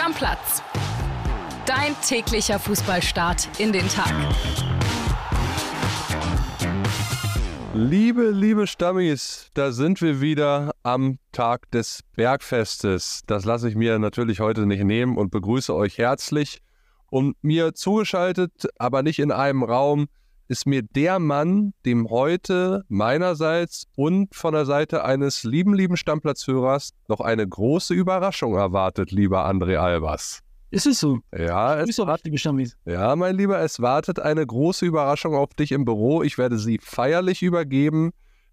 Stammplatz. Dein täglicher Fußballstart in den Tag. Liebe, liebe Stammis, da sind wir wieder am Tag des Bergfestes. Das lasse ich mir natürlich heute nicht nehmen und begrüße euch herzlich. Und mir zugeschaltet, aber nicht in einem Raum, ist mir der Mann, dem heute meinerseits und von der Seite eines lieben, lieben Stammplatzhörers noch eine große Überraschung erwartet, lieber André Albers. Ist es so? Ja, es, Stammis? ja, mein Lieber, es wartet eine große Überraschung auf dich im Büro. Ich werde sie feierlich übergeben.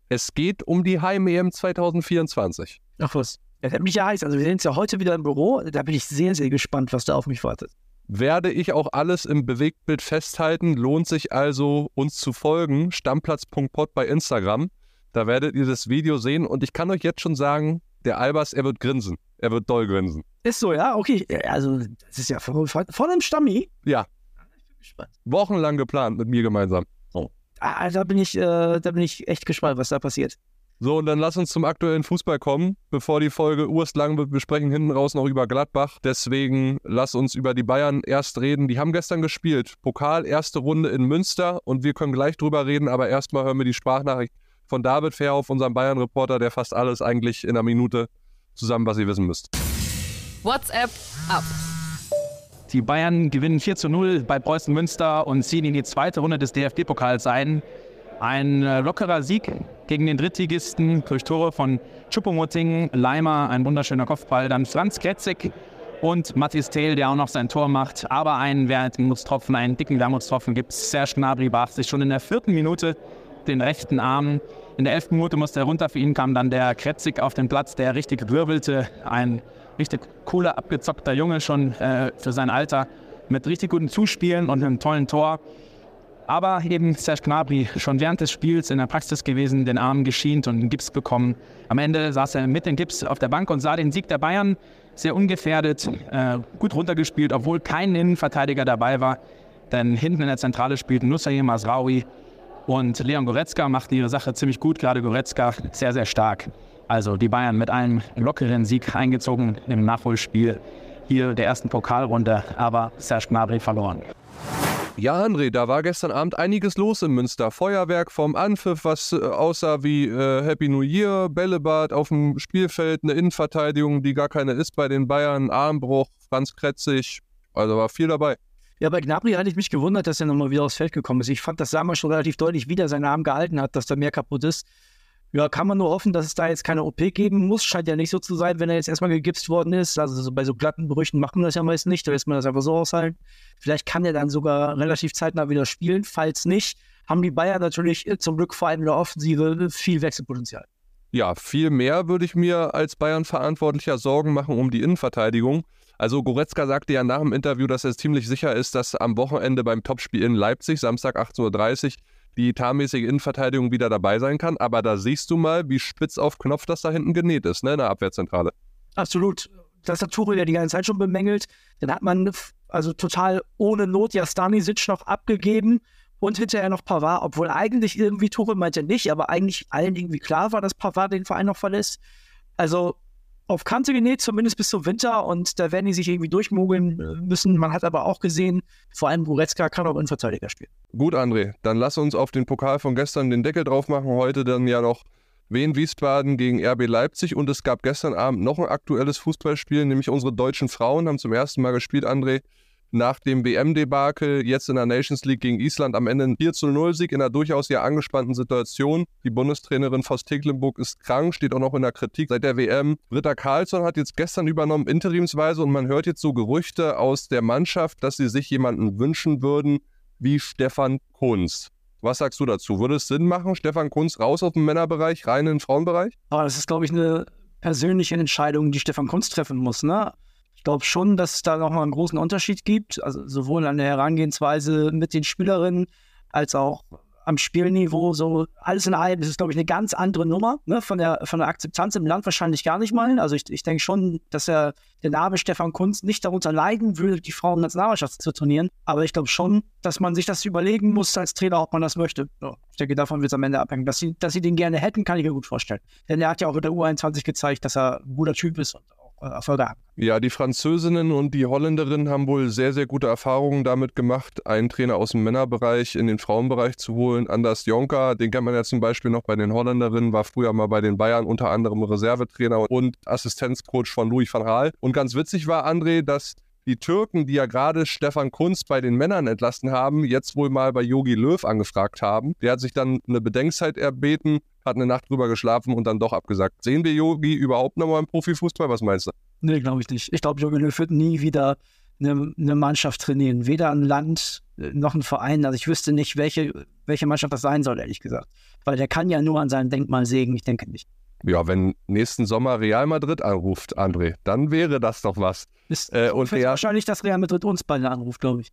Es geht um die Heim-EM 2024. Ach was. Das hat mich ja heiß. Also wir sind ja heute wieder im Büro. Da bin ich sehr, sehr gespannt, was da auf mich wartet. Werde ich auch alles im Bewegtbild festhalten. Lohnt sich also, uns zu folgen. Stammplatz.pod bei Instagram. Da werdet ihr das Video sehen. Und ich kann euch jetzt schon sagen, der Albers, er wird grinsen. Er wird doll grinsen. Ist so, ja? Okay. Also, das ist ja von, von, einem Stammi. Ja, Ich bin gespannt. wochenlang geplant mit mir gemeinsam. Ah, da bin ich, äh, da bin ich echt gespannt, was da passiert. So, und dann lass uns zum aktuellen Fußball kommen, bevor die Folge urstlang wird. Wir sprechen hinten raus noch über Gladbach. Deswegen lass uns über die Bayern erst reden. Die haben gestern gespielt. Pokal, erste Runde in Münster und wir können gleich drüber reden, aber erstmal hören wir die Sprachnachricht von David Fairhoff, unserem Bayern-Reporter, der fasst alles eigentlich in einer Minute zusammen, was ihr wissen müsst. WhatsApp ab. Die Bayern gewinnen 4 zu 0 bei Preußen Münster und ziehen in die zweite Runde des DFB-Pokals ein. Ein äh, lockerer Sieg gegen den Drittligisten durch Tore von Choupo-Moting, Leimer, ein wunderschöner Kopfball, dann Franz Kretzig und Mathis Thiel, der auch noch sein Tor macht. Aber einen Wermutstropfen, einen dicken Wermutstropfen gibt es. Serge Gnabry brach sich schon in der vierten Minute den rechten Arm. In der elften Minute musste er runter. Für ihn kam dann der Kretzig auf den Platz, der richtig wirbelte. Ein richtig cooler, abgezockter Junge schon äh, für sein Alter. Mit richtig guten Zuspielen und einem tollen Tor. Aber eben Serge Gnabry schon während des Spiels in der Praxis gewesen, den Arm geschient und einen Gips bekommen. Am Ende saß er mit dem Gips auf der Bank und sah den Sieg der Bayern sehr ungefährdet, äh, gut runtergespielt, obwohl kein Innenverteidiger dabei war. Denn hinten in der Zentrale spielten Nusayr Masraoui und Leon Goretzka machten ihre Sache ziemlich gut, gerade Goretzka sehr, sehr stark. Also die Bayern mit einem lockeren Sieg eingezogen im Nachholspiel hier der ersten Pokalrunde, aber Serge Gnabry verloren. Ja, André, da war gestern Abend einiges los in Münster. Feuerwerk vom Anpfiff, was äh, aussah wie äh, Happy New Year, Bällebad auf dem Spielfeld, eine Innenverteidigung, die gar keine ist bei den Bayern, Armbruch, Franz Kretzig, also war viel dabei. Ja, bei Gnabry hatte ich mich gewundert, dass er nochmal wieder aufs Feld gekommen ist. Ich fand, dass Sammer schon relativ deutlich wieder seinen Arm gehalten hat, dass da mehr kaputt ist. Ja, kann man nur hoffen, dass es da jetzt keine OP geben muss. Scheint ja nicht so zu sein, wenn er jetzt erstmal gegipst worden ist. Also so bei so glatten Brüchen macht man das ja meist nicht. Da lässt man das einfach so aushalten. Vielleicht kann er dann sogar relativ zeitnah wieder spielen. Falls nicht, haben die Bayern natürlich zum Glück vor allem in der Offensive viel Wechselpotenzial. Ja, viel mehr würde ich mir als Bayern-Verantwortlicher Sorgen machen um die Innenverteidigung. Also Goretzka sagte ja nach dem Interview, dass er ziemlich sicher ist, dass am Wochenende beim Topspiel in Leipzig, Samstag 18.30 Uhr, die etatmäßige Innenverteidigung wieder dabei sein kann. Aber da siehst du mal, wie spitz auf Knopf das da hinten genäht ist, ne, in der Abwehrzentrale. Absolut. Das hat Tuchel ja die ganze Zeit schon bemängelt. Dann hat man also total ohne Not ja Stanisic noch abgegeben und hinterher noch Pavard, obwohl eigentlich irgendwie Tuchel meinte nicht, aber eigentlich allen irgendwie klar war, dass Pavard den Verein noch verlässt. Also auf Kante genäht, zumindest bis zum Winter und da werden die sich irgendwie durchmogeln müssen. Man hat aber auch gesehen, vor allem Goretzka kann auch Innenverteidiger spielen. Gut, André, dann lass uns auf den Pokal von gestern den Deckel drauf machen. Heute dann ja noch Wien Wiesbaden gegen RB Leipzig und es gab gestern Abend noch ein aktuelles Fußballspiel, nämlich unsere deutschen Frauen haben zum ersten Mal gespielt, André. Nach dem WM-Debakel, jetzt in der Nations League gegen Island, am Ende ein 4 zu 0 Sieg in einer durchaus ja angespannten Situation. Die Bundestrainerin Vos Tecklenburg ist krank, steht auch noch in der Kritik seit der WM. Britta Karlsson hat jetzt gestern übernommen, interimsweise, und man hört jetzt so Gerüchte aus der Mannschaft, dass sie sich jemanden wünschen würden, wie Stefan Kunz. Was sagst du dazu? Würde es Sinn machen, Stefan Kunz raus aus dem Männerbereich, rein in den Frauenbereich? Aber das ist, glaube ich, eine persönliche Entscheidung, die Stefan Kunz treffen muss. Ne? Ich glaube schon, dass es da nochmal einen großen Unterschied gibt. Also sowohl an der Herangehensweise mit den Spielerinnen als auch am Spielniveau. So alles in allem ist es, glaube ich, eine ganz andere Nummer. Ne? Von, der, von der Akzeptanz im Land wahrscheinlich gar nicht mal. Also ich, ich denke schon, dass er der Name Stefan Kunz nicht darunter leiden würde, die Frauen-Nationalmannschaft zu trainieren. Aber ich glaube schon, dass man sich das überlegen muss als Trainer, ob man das möchte. Ja, ich denke, davon wird es am Ende abhängen. Dass sie, dass sie den gerne hätten, kann ich mir gut vorstellen. Denn er hat ja auch mit der U21 gezeigt, dass er ein guter Typ ist und Erfolge haben. Ja, die Französinnen und die Holländerinnen haben wohl sehr, sehr gute Erfahrungen damit gemacht, einen Trainer aus dem Männerbereich in den Frauenbereich zu holen. Anders Jonker, den kennt man ja zum Beispiel noch bei den Holländerinnen, war früher mal bei den Bayern unter anderem Reservetrainer und Assistenzcoach von Louis van Gaal. Und ganz witzig war, André, dass die Türken, die ja gerade Stefan Kunz bei den Männern entlassen haben, jetzt wohl mal bei Yogi Löw angefragt haben. Der hat sich dann eine Bedenkzeit erbeten, hat eine Nacht drüber geschlafen und dann doch abgesagt. Sehen wir Yogi überhaupt nochmal im Profifußball? Was meinst du? Nee, glaube ich nicht. Ich glaube, Jogi Löw wird nie wieder eine, eine, Mannschaft trainieren. Weder ein Land äh, noch ein Verein. Also ich wüsste nicht, welche, welche Mannschaft das sein soll, ehrlich gesagt. Weil der kann ja nur an seinem Denkmal sägen. Ich denke nicht. Ja, wenn nächsten Sommer Real Madrid anruft, André, dann wäre das doch was. Ist äh, und Real wahrscheinlich, dass Real Madrid uns beide anruft, glaube ich.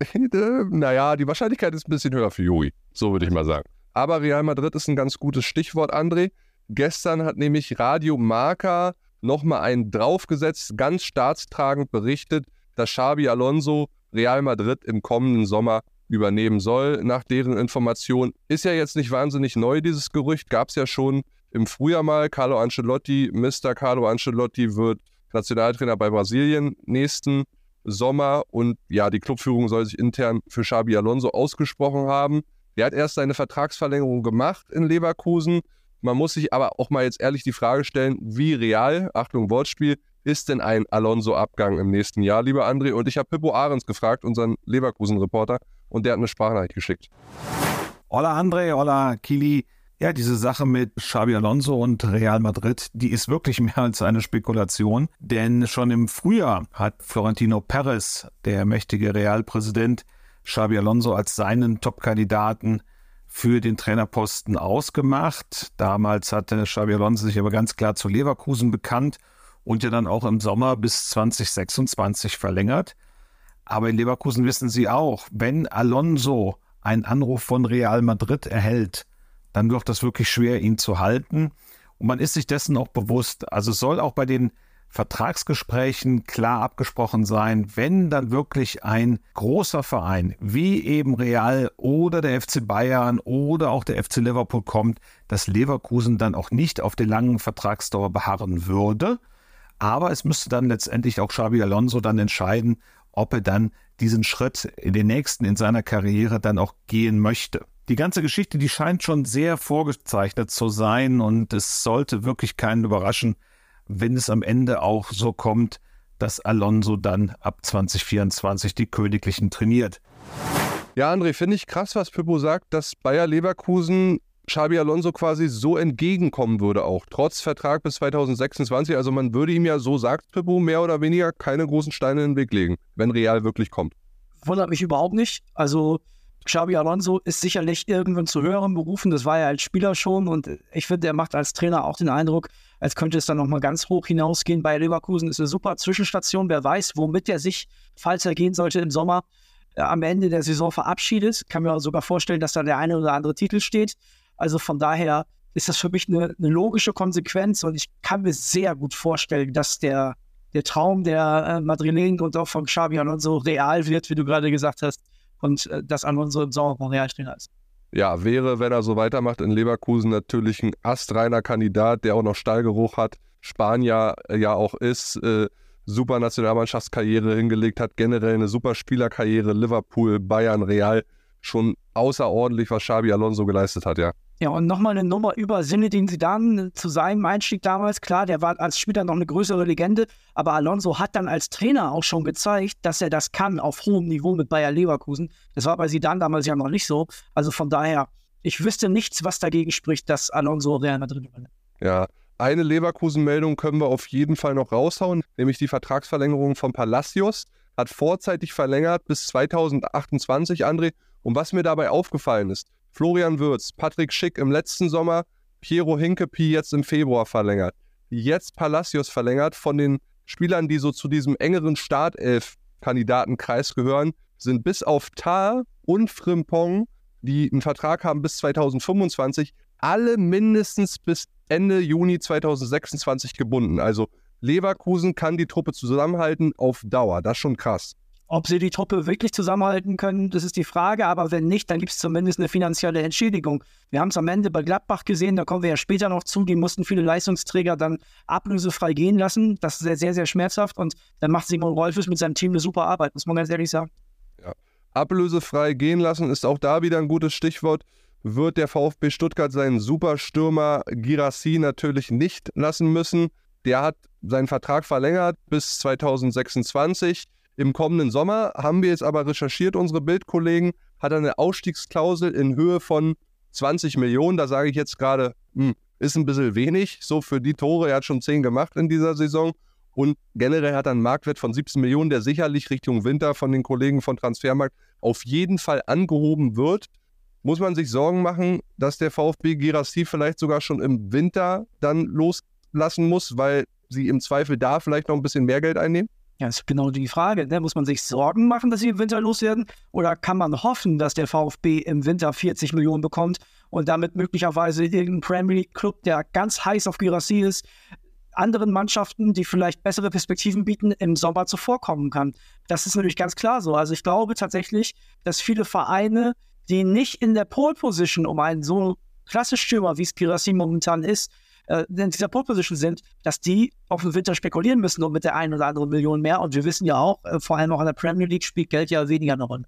naja, die Wahrscheinlichkeit ist ein bisschen höher für Joey, so würde ich mal sagen. Aber Real Madrid ist ein ganz gutes Stichwort, André. Gestern hat nämlich Radio Marca nochmal einen draufgesetzt, ganz staatstragend berichtet, dass Xabi Alonso Real Madrid im kommenden Sommer übernehmen soll. Nach deren Information ist ja jetzt nicht wahnsinnig neu, dieses Gerücht, gab es ja schon im Frühjahr mal. Carlo Ancelotti, Mr. Carlo Ancelotti wird Nationaltrainer bei Brasilien nächsten Sommer und ja, die Clubführung soll sich intern für Xabi Alonso ausgesprochen haben. Der hat erst seine Vertragsverlängerung gemacht in Leverkusen. Man muss sich aber auch mal jetzt ehrlich die Frage stellen, wie real, Achtung Wortspiel, ist denn ein Alonso-Abgang im nächsten Jahr, lieber André? Und ich habe Pippo Ahrens gefragt, unseren Leverkusen-Reporter, und der hat eine Sprachnachricht geschickt. Hola André, hola Kili. Ja, diese Sache mit Xabi Alonso und Real Madrid, die ist wirklich mehr als eine Spekulation, denn schon im Frühjahr hat Florentino Perez, der mächtige Realpräsident, Xabi Alonso als seinen Top-Kandidaten für den Trainerposten ausgemacht. Damals hatte Xabi Alonso sich aber ganz klar zu Leverkusen bekannt und ja dann auch im Sommer bis 2026 verlängert. Aber in Leverkusen wissen sie auch, wenn Alonso einen Anruf von Real Madrid erhält, dann wird das wirklich schwer, ihn zu halten. Und man ist sich dessen auch bewusst. Also es soll auch bei den Vertragsgesprächen klar abgesprochen sein, wenn dann wirklich ein großer Verein wie eben Real oder der FC Bayern oder auch der FC Liverpool kommt, dass Leverkusen dann auch nicht auf der langen Vertragsdauer beharren würde. Aber es müsste dann letztendlich auch Xabi Alonso dann entscheiden, ob er dann diesen Schritt in den nächsten in seiner Karriere dann auch gehen möchte. Die ganze Geschichte, die scheint schon sehr vorgezeichnet zu sein und es sollte wirklich keinen überraschen, wenn es am Ende auch so kommt, dass Alonso dann ab 2024 die Königlichen trainiert. Ja, André, finde ich krass, was Pippo sagt, dass Bayer Leverkusen Xabi Alonso quasi so entgegenkommen würde, auch trotz Vertrag bis 2026. Also man würde ihm ja, so sagt Pippo, mehr oder weniger keine großen Steine in den Weg legen, wenn Real wirklich kommt. Wundert mich überhaupt nicht. Also Xabi Alonso ist sicherlich irgendwann zu höheren Berufen. Das war er als Spieler schon und ich finde, er macht als Trainer auch den Eindruck, als könnte es dann nochmal ganz hoch hinausgehen. Bei Leverkusen ist eine super Zwischenstation. Wer weiß, womit er sich, falls er gehen sollte im Sommer, äh, am Ende der Saison verabschiedet. Kann mir sogar vorstellen, dass da der eine oder andere Titel steht. Also von daher ist das für mich eine, eine logische Konsequenz und ich kann mir sehr gut vorstellen, dass der, der Traum der äh, Madrilen und auch von Xabi Alonso real wird, wie du gerade gesagt hast, und äh, im Sommer von Real Trainer ist. Ja, wäre, wenn er so weitermacht in Leverkusen, natürlich ein astreiner Kandidat, der auch noch Stallgeruch hat, Spanier äh, ja auch ist, äh, super Nationalmannschaftskarriere hingelegt hat, generell eine super Spielerkarriere, Liverpool, Bayern, Real, schon außerordentlich, was Xabi Alonso geleistet hat, ja. Ja, und nochmal eine Nummer über Zinedine Zidane zu seinem Einstieg damals. Klar, der war als Spieler noch eine größere Legende, aber Alonso hat dann als Trainer auch schon gezeigt, dass er das kann auf hohem Niveau mit Bayer Leverkusen. Das war bei Zidane damals ja noch nicht so. Also von daher, ich wüsste nichts, was dagegen spricht, dass Alonso Real Madrid übernimmt. Ja, eine Leverkusen-Meldung können wir auf jeden Fall noch raushauen, nämlich die Vertragsverlängerung von Palacios. Hat vorzeitig verlängert bis 2028, André. Und was mir dabei aufgefallen ist, Florian Würz, Patrick Schick im letzten Sommer, Piero Hinkepi jetzt im Februar verlängert. Jetzt Palacios verlängert. Von den Spielern, die so zu diesem engeren Startelf-Kandidatenkreis gehören, sind bis auf Tar und Frimpong, die einen Vertrag haben bis 2025, alle mindestens bis Ende Juni 2026 gebunden. Also Leverkusen kann die Truppe zusammenhalten auf Dauer. Das ist schon krass. Ob sie die Truppe wirklich zusammenhalten können, das ist die Frage. Aber wenn nicht, dann gibt es zumindest eine finanzielle Entschädigung. Wir haben es am Ende bei Gladbach gesehen, da kommen wir ja später noch zu. Die mussten viele Leistungsträger dann ablösefrei gehen lassen. Das ist sehr, sehr, sehr schmerzhaft. Und dann macht Simon Rolfes mit seinem Team eine super Arbeit, muss man ganz ehrlich sagen. Ja. Ablösefrei gehen lassen ist auch da wieder ein gutes Stichwort. Wird der VfB Stuttgart seinen Superstürmer Girassi natürlich nicht lassen müssen. Der hat seinen Vertrag verlängert bis 2026 im kommenden Sommer haben wir jetzt aber recherchiert, unsere Bildkollegen, hat er eine Ausstiegsklausel in Höhe von 20 Millionen. Da sage ich jetzt gerade, hm, ist ein bisschen wenig, so für die Tore. Er hat schon 10 gemacht in dieser Saison. Und generell hat er einen Marktwert von 17 Millionen, der sicherlich Richtung Winter von den Kollegen von Transfermarkt auf jeden Fall angehoben wird. Muss man sich Sorgen machen, dass der VfB Girassi vielleicht sogar schon im Winter dann loslassen muss, weil sie im Zweifel da vielleicht noch ein bisschen mehr Geld einnehmen? Ja, ist genau die Frage. Ne? Muss man sich Sorgen machen, dass sie im Winter loswerden? Oder kann man hoffen, dass der VfB im Winter 40 Millionen bekommt und damit möglicherweise irgendein Premier League Club, der ganz heiß auf Girassi ist, anderen Mannschaften, die vielleicht bessere Perspektiven bieten, im Sommer zuvorkommen kann? Das ist natürlich ganz klar so. Also ich glaube tatsächlich, dass viele Vereine, die nicht in der Pole Position um einen so klassischen Stürmer, wie es Girassi momentan ist, äh, in dieser Pole Position sind, dass die auf den Winter spekulieren müssen und mit der einen oder anderen Million mehr. Und wir wissen ja auch, äh, vor allem auch in der Premier League spielt Geld ja weniger eine Rolle.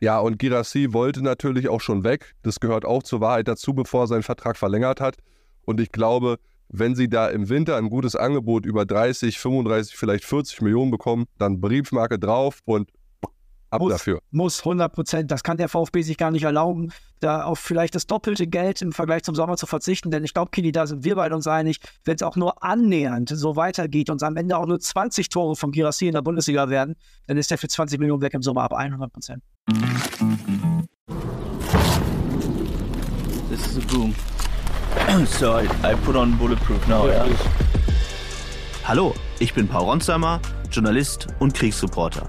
Ja, und Girassi wollte natürlich auch schon weg. Das gehört auch zur Wahrheit dazu, bevor er seinen Vertrag verlängert hat. Und ich glaube, wenn sie da im Winter ein gutes Angebot über 30, 35, vielleicht 40 Millionen bekommen, dann Briefmarke drauf und ab muss, dafür. Muss 100 Prozent. Das kann der VfB sich gar nicht erlauben, da auf vielleicht das doppelte Geld im Vergleich zum Sommer zu verzichten. Denn ich glaube, Kili, da sind wir beide uns einig, wenn es auch nur annähernd so weitergeht und am Ende auch nur 20 Tore von Girassi in der Bundesliga werden, dann ist der für 20 Millionen weg im Sommer ab 100 Prozent. This is a boom. so I, I put on bulletproof now. Yeah. Hallo, ich bin Paul Ronsheimer, Journalist und Kriegsreporter.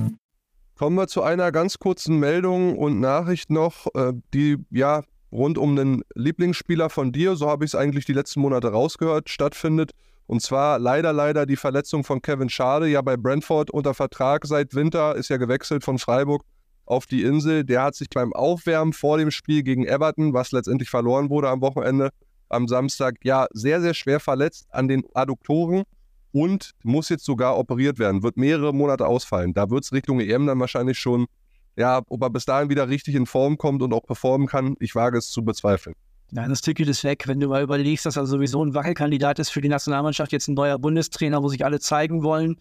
Kommen wir zu einer ganz kurzen Meldung und Nachricht noch, äh, die ja rund um den Lieblingsspieler von dir, so habe ich es eigentlich die letzten Monate rausgehört, stattfindet. Und zwar leider, leider die Verletzung von Kevin Schade, ja bei Brentford unter Vertrag seit Winter, ist ja gewechselt von Freiburg auf die Insel. Der hat sich beim Aufwärmen vor dem Spiel gegen Everton, was letztendlich verloren wurde am Wochenende, am Samstag, ja sehr, sehr schwer verletzt an den Adduktoren und muss jetzt sogar operiert werden, wird mehrere Monate ausfallen. Da wird es Richtung EM dann wahrscheinlich schon, ja, ob er bis dahin wieder richtig in Form kommt und auch performen kann, ich wage es zu bezweifeln. Nein, das Ticket ist weg. Wenn du mal überlegst, dass er sowieso ein Wackelkandidat ist für die Nationalmannschaft, jetzt ein neuer Bundestrainer, wo sich alle zeigen wollen.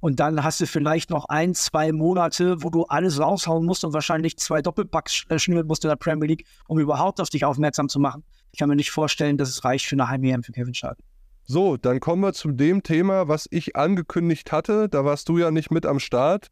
Und dann hast du vielleicht noch ein, zwei Monate, wo du alles raushauen musst und wahrscheinlich zwei Doppelpacks schnüren musst in der Premier League, um überhaupt auf dich aufmerksam zu machen. Ich kann mir nicht vorstellen, dass es reicht für eine Heim-EM für Kevin Schade. So, dann kommen wir zu dem Thema, was ich angekündigt hatte. Da warst du ja nicht mit am Start,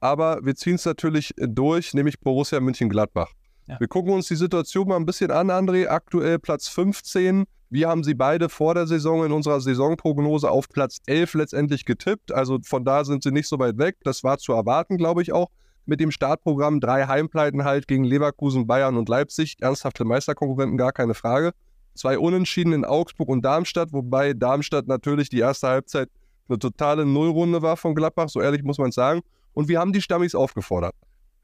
aber wir ziehen es natürlich durch, nämlich Borussia München-Gladbach. Ja. Wir gucken uns die Situation mal ein bisschen an, André. Aktuell Platz 15. Wir haben sie beide vor der Saison in unserer Saisonprognose auf Platz 11 letztendlich getippt. Also von da sind sie nicht so weit weg. Das war zu erwarten, glaube ich auch. Mit dem Startprogramm drei Heimpleiten halt gegen Leverkusen, Bayern und Leipzig. Ernsthafte Meisterkonkurrenten, gar keine Frage. Zwei Unentschieden in Augsburg und Darmstadt, wobei Darmstadt natürlich die erste Halbzeit eine totale Nullrunde war von Gladbach, so ehrlich muss man sagen. Und wir haben die Stammis aufgefordert.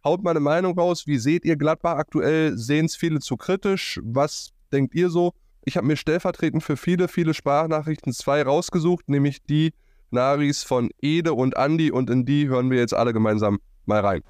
Haut meine Meinung raus. Wie seht ihr Gladbach aktuell? Sehen es viele zu kritisch? Was denkt ihr so? Ich habe mir stellvertretend für viele, viele Sprachnachrichten zwei rausgesucht, nämlich die Naris von Ede und Andi und in die hören wir jetzt alle gemeinsam mal rein.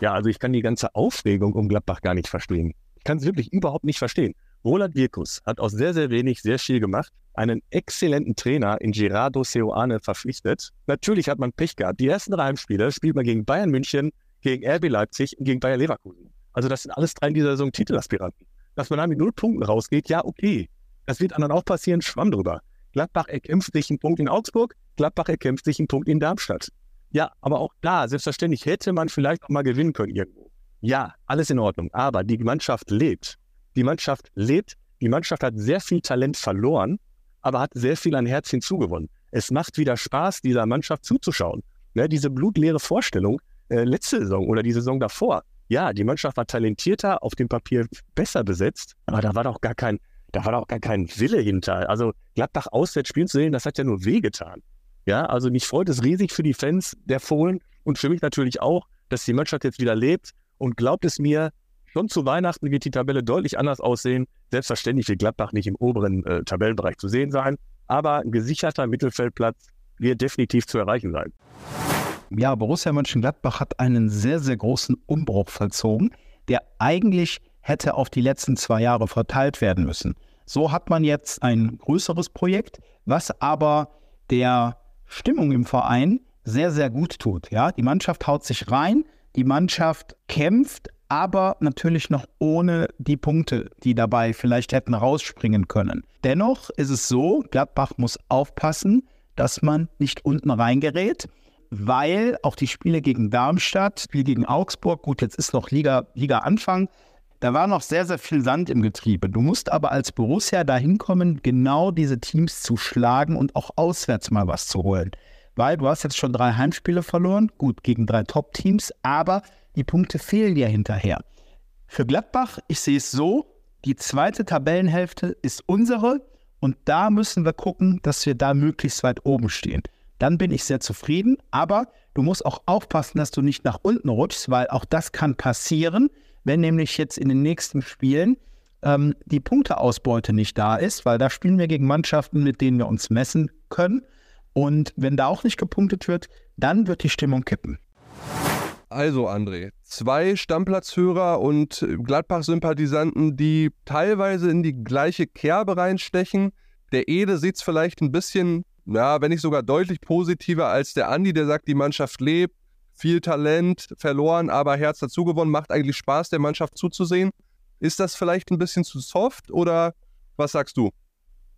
Ja, also ich kann die ganze Aufregung um Gladbach gar nicht verstehen. Ich kann es wirklich überhaupt nicht verstehen. Roland Wirkus hat aus sehr, sehr wenig sehr viel gemacht, einen exzellenten Trainer in Gerardo Seoane verpflichtet. Natürlich hat man Pech gehabt. Die ersten drei Heimspiele spielt man gegen Bayern München, gegen RB Leipzig und gegen Bayer Leverkusen. Also das sind alles drei in dieser Saison Titelaspiranten. Dass man da mit null Punkten rausgeht, ja, okay. Das wird anderen auch passieren, schwamm drüber. Gladbach erkämpft sich einen Punkt in Augsburg, Gladbach erkämpft sich einen Punkt in Darmstadt. Ja, aber auch da, selbstverständlich hätte man vielleicht auch mal gewinnen können irgendwo. Ja, alles in Ordnung. Aber die Mannschaft lebt die Mannschaft lebt, die Mannschaft hat sehr viel Talent verloren, aber hat sehr viel an Herz hinzugewonnen. Es macht wieder Spaß, dieser Mannschaft zuzuschauen. Ne, diese blutleere Vorstellung äh, letzte Saison oder die Saison davor. Ja, die Mannschaft war talentierter, auf dem Papier besser besetzt, aber da war doch gar kein, da war doch gar kein Wille hinter. Also Gladbach auswärts spielen zu sehen, das hat ja nur wehgetan. Ja, also mich freut es riesig für die Fans der Fohlen und für mich natürlich auch, dass die Mannschaft jetzt wieder lebt und glaubt es mir, schon zu Weihnachten wird die Tabelle deutlich anders aussehen. Selbstverständlich wird Gladbach nicht im oberen äh, Tabellenbereich zu sehen sein, aber ein gesicherter Mittelfeldplatz wird definitiv zu erreichen sein. Ja, Borussia Mönchengladbach hat einen sehr, sehr großen Umbruch vollzogen, der eigentlich hätte auf die letzten zwei Jahre verteilt werden müssen. So hat man jetzt ein größeres Projekt, was aber der Stimmung im Verein sehr, sehr gut tut. Ja, die Mannschaft haut sich rein, die Mannschaft kämpft, aber natürlich noch ohne die Punkte, die dabei vielleicht hätten rausspringen können. Dennoch ist es so, Gladbach muss aufpassen, dass man nicht unten reingerät, weil auch die Spiele gegen Darmstadt, Spiel gegen Augsburg, gut, jetzt ist noch Liga, Liga Anfang, da war noch sehr, sehr viel Sand im Getriebe. Du musst aber als Borussia dahin kommen, genau diese Teams zu schlagen und auch auswärts mal was zu holen. Weil du hast jetzt schon drei Heimspiele verloren, gut, gegen drei Top-Teams, aber die Punkte fehlen dir hinterher. Für Gladbach, ich sehe es so, die zweite Tabellenhälfte ist unsere und da müssen wir gucken, dass wir da möglichst weit oben stehen. Dann bin ich sehr zufrieden, aber du musst auch aufpassen, dass du nicht nach unten rutschst, weil auch das kann passieren, wenn nämlich jetzt in den nächsten Spielen ähm, die Punkteausbeute nicht da ist, weil da spielen wir gegen Mannschaften, mit denen wir uns messen können. Und wenn da auch nicht gepunktet wird, dann wird die Stimmung kippen. Also, André, zwei Stammplatzhörer und Gladbach-Sympathisanten, die teilweise in die gleiche Kerbe reinstechen. Der Ede sieht es vielleicht ein bisschen, ja, wenn nicht sogar deutlich positiver als der Andi, der sagt, die Mannschaft lebt, viel Talent verloren, aber Herz dazu gewonnen, macht eigentlich Spaß, der Mannschaft zuzusehen. Ist das vielleicht ein bisschen zu soft oder was sagst du?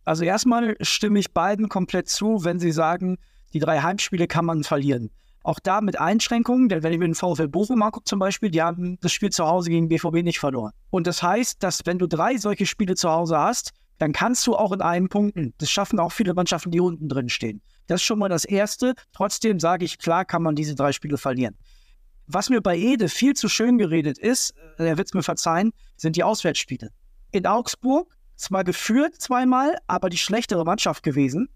Also erstmal stimme ich beiden komplett zu, wenn sie sagen, die drei Heimspiele kann man verlieren. Auch da mit Einschränkungen, denn wenn ich mir den VfL Bochum angucke zum Beispiel, die haben das Spiel zu Hause gegen BVB nicht verloren. Und das heißt, dass wenn du drei solche Spiele zu Hause hast, dann kannst du auch in einem punkten. Das schaffen auch viele Mannschaften, die unten drin stehen. Das ist schon mal das Erste. Trotzdem sage ich, klar kann man diese drei Spiele verlieren. Was mir bei Ede viel zu schön geredet ist, äh, er wird es mir verzeihen, sind die Auswärtsspiele. In Augsburg zwar geführt zweimal, aber die schlechtere Mannschaft gewesen.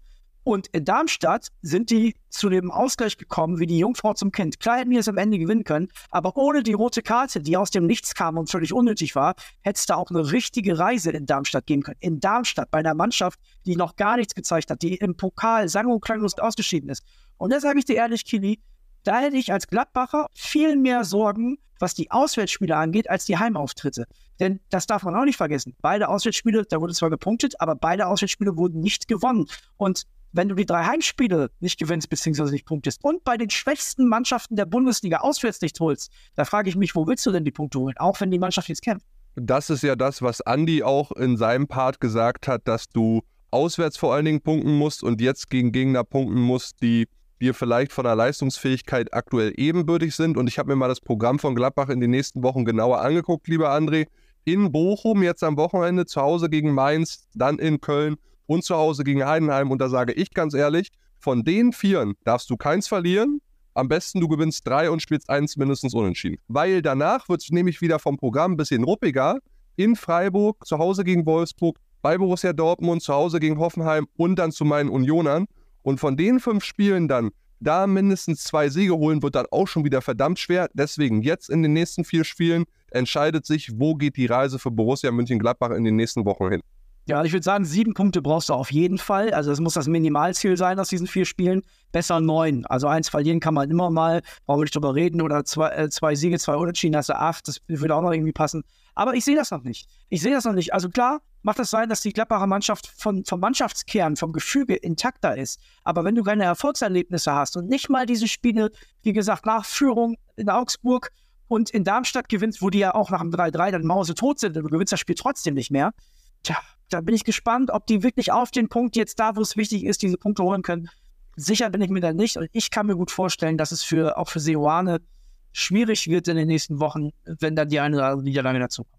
Und in Darmstadt sind die zu dem Ausgleich gekommen, wie die Jungfrau zum Kind. Klar hätten wir es am Ende gewinnen können, aber ohne die rote Karte, die aus dem Nichts kam und völlig unnötig war, hätte es da auch eine richtige Reise in Darmstadt geben können. In Darmstadt, bei einer Mannschaft, die noch gar nichts gezeigt hat, die im Pokal sang- und klanglos ausgeschieden ist. Und da sage ich dir ehrlich, Kili, da hätte ich als Gladbacher viel mehr Sorgen, was die Auswärtsspiele angeht, als die Heimauftritte. Denn das darf man auch nicht vergessen. Beide Auswärtsspiele, da wurde zwar gepunktet, aber beide Auswärtsspiele wurden nicht gewonnen. Und wenn du die drei Heimspiele nicht gewinnst bzw. nicht punktest und bei den schwächsten Mannschaften der Bundesliga auswärts nicht holst, da frage ich mich, wo willst du denn die Punkte holen, auch wenn die Mannschaft jetzt kämpft? Das ist ja das, was Andi auch in seinem Part gesagt hat, dass du auswärts vor allen Dingen punkten musst und jetzt gegen Gegner punkten musst, die dir vielleicht von der Leistungsfähigkeit aktuell ebenbürtig sind. Und ich habe mir mal das Programm von Gladbach in den nächsten Wochen genauer angeguckt, lieber André. In Bochum jetzt am Wochenende, zu Hause gegen Mainz, dann in Köln und zu Hause gegen Heidenheim. Und da sage ich ganz ehrlich, von den Vieren darfst du keins verlieren. Am besten du gewinnst drei und spielst eins mindestens unentschieden. Weil danach wird es nämlich wieder vom Programm ein bisschen ruppiger. In Freiburg, zu Hause gegen Wolfsburg, bei Borussia Dortmund, zu Hause gegen Hoffenheim und dann zu meinen Unionern. Und von den fünf Spielen dann da mindestens zwei Siege holen, wird dann auch schon wieder verdammt schwer. Deswegen jetzt in den nächsten vier Spielen entscheidet sich, wo geht die Reise für Borussia München-Gladbach in den nächsten Wochen hin. Ja, ich würde sagen, sieben Punkte brauchst du auf jeden Fall. Also das muss das Minimalziel sein aus diesen vier Spielen. Besser neun. Also eins verlieren kann man immer mal, brauchen wir nicht drüber reden. Oder zwei, äh, zwei Siege, zwei Unentschieden, hast du acht. Das würde auch noch irgendwie passen. Aber ich sehe das noch nicht. Ich sehe das noch nicht. Also klar, macht es das sein, dass die Gladbacher Mannschaft von, vom Mannschaftskern, vom Gefüge intakter ist. Aber wenn du keine Erfolgserlebnisse hast und nicht mal diese Spiele, wie gesagt, nach Führung in Augsburg und in Darmstadt gewinnst, wo die ja auch nach dem 3-3 dann Mause tot sind und du gewinnst das Spiel trotzdem nicht mehr, tja, da bin ich gespannt, ob die wirklich auf den Punkt jetzt da, wo es wichtig ist, diese Punkte holen können. Sicher bin ich mir da nicht. Und ich kann mir gut vorstellen, dass es für, auch für Seoane schwierig wird in den nächsten Wochen, wenn dann die eine oder andere Niederlage dazu kommt.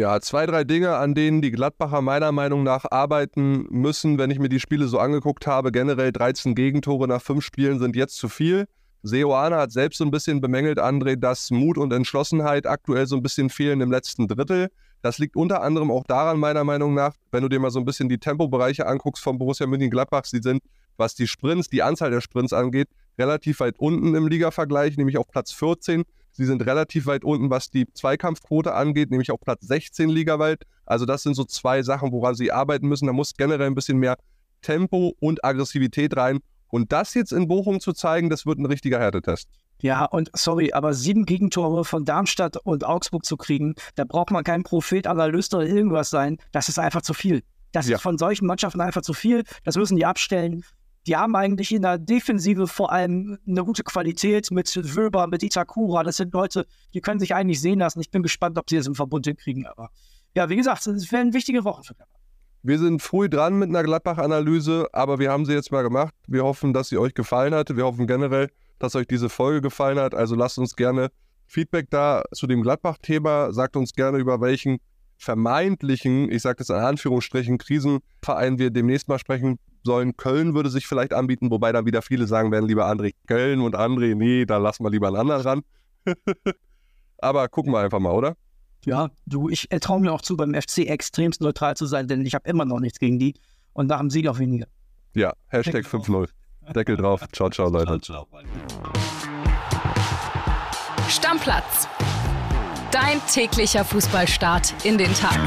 Ja, zwei, drei Dinge, an denen die Gladbacher meiner Meinung nach arbeiten müssen, wenn ich mir die Spiele so angeguckt habe. Generell 13 Gegentore nach fünf Spielen sind jetzt zu viel. Seoane hat selbst so ein bisschen bemängelt, André, dass Mut und Entschlossenheit aktuell so ein bisschen fehlen im letzten Drittel. Das liegt unter anderem auch daran, meiner Meinung nach, wenn du dir mal so ein bisschen die Tempobereiche anguckst von Borussia Mönchengladbach, sie sind, was die Sprints, die Anzahl der Sprints angeht, relativ weit unten im Ligavergleich, nämlich auf Platz 14. Sie sind relativ weit unten, was die Zweikampfquote angeht, nämlich auf Platz 16 ligaweit. Also das sind so zwei Sachen, woran sie arbeiten müssen. Da muss generell ein bisschen mehr Tempo und Aggressivität rein. Und das jetzt in Bochum zu zeigen, das wird ein richtiger Härtetest. Ja, und sorry, aber sieben Gegentore von Darmstadt und Augsburg zu kriegen, da braucht man kein Prophet, Analyst oder irgendwas sein. Das ist einfach zu viel. Das ja. ist von solchen Mannschaften einfach zu viel. Das müssen die abstellen die haben eigentlich in der Defensive vor allem eine gute Qualität mit Wöber, mit Itakura. Das sind Leute, die können sich eigentlich sehen lassen. Ich bin gespannt, ob sie es im Verbund hinkriegen. Aber ja, wie gesagt, es werden wichtige Wochen für Gladbach. Wir sind früh dran mit einer Gladbach-Analyse, aber wir haben sie jetzt mal gemacht. Wir hoffen, dass sie euch gefallen hat. Wir hoffen generell, dass euch diese Folge gefallen hat. Also lasst uns gerne Feedback da zu dem Gladbach-Thema. Sagt uns gerne, über welchen vermeintlichen, ich sage das in Anführungsstrichen, Krisenverein wir demnächst mal sprechen sollen. Köln würde sich vielleicht anbieten, wobei dann wieder viele sagen werden, lieber André Köln und André, nee, da lassen wir lieber einen anderen ran. Aber gucken wir einfach mal, oder? Ja, du, ich traue mir auch zu, beim FC extremst neutral zu sein, denn ich habe immer noch nichts gegen die und nach dem Sieg auch weniger. Ja, Hashtag 5-0. Deckel drauf. Ciao, ciao, Leute. Ciao, ciao. Stammplatz. Dein täglicher Fußballstart in den Tag.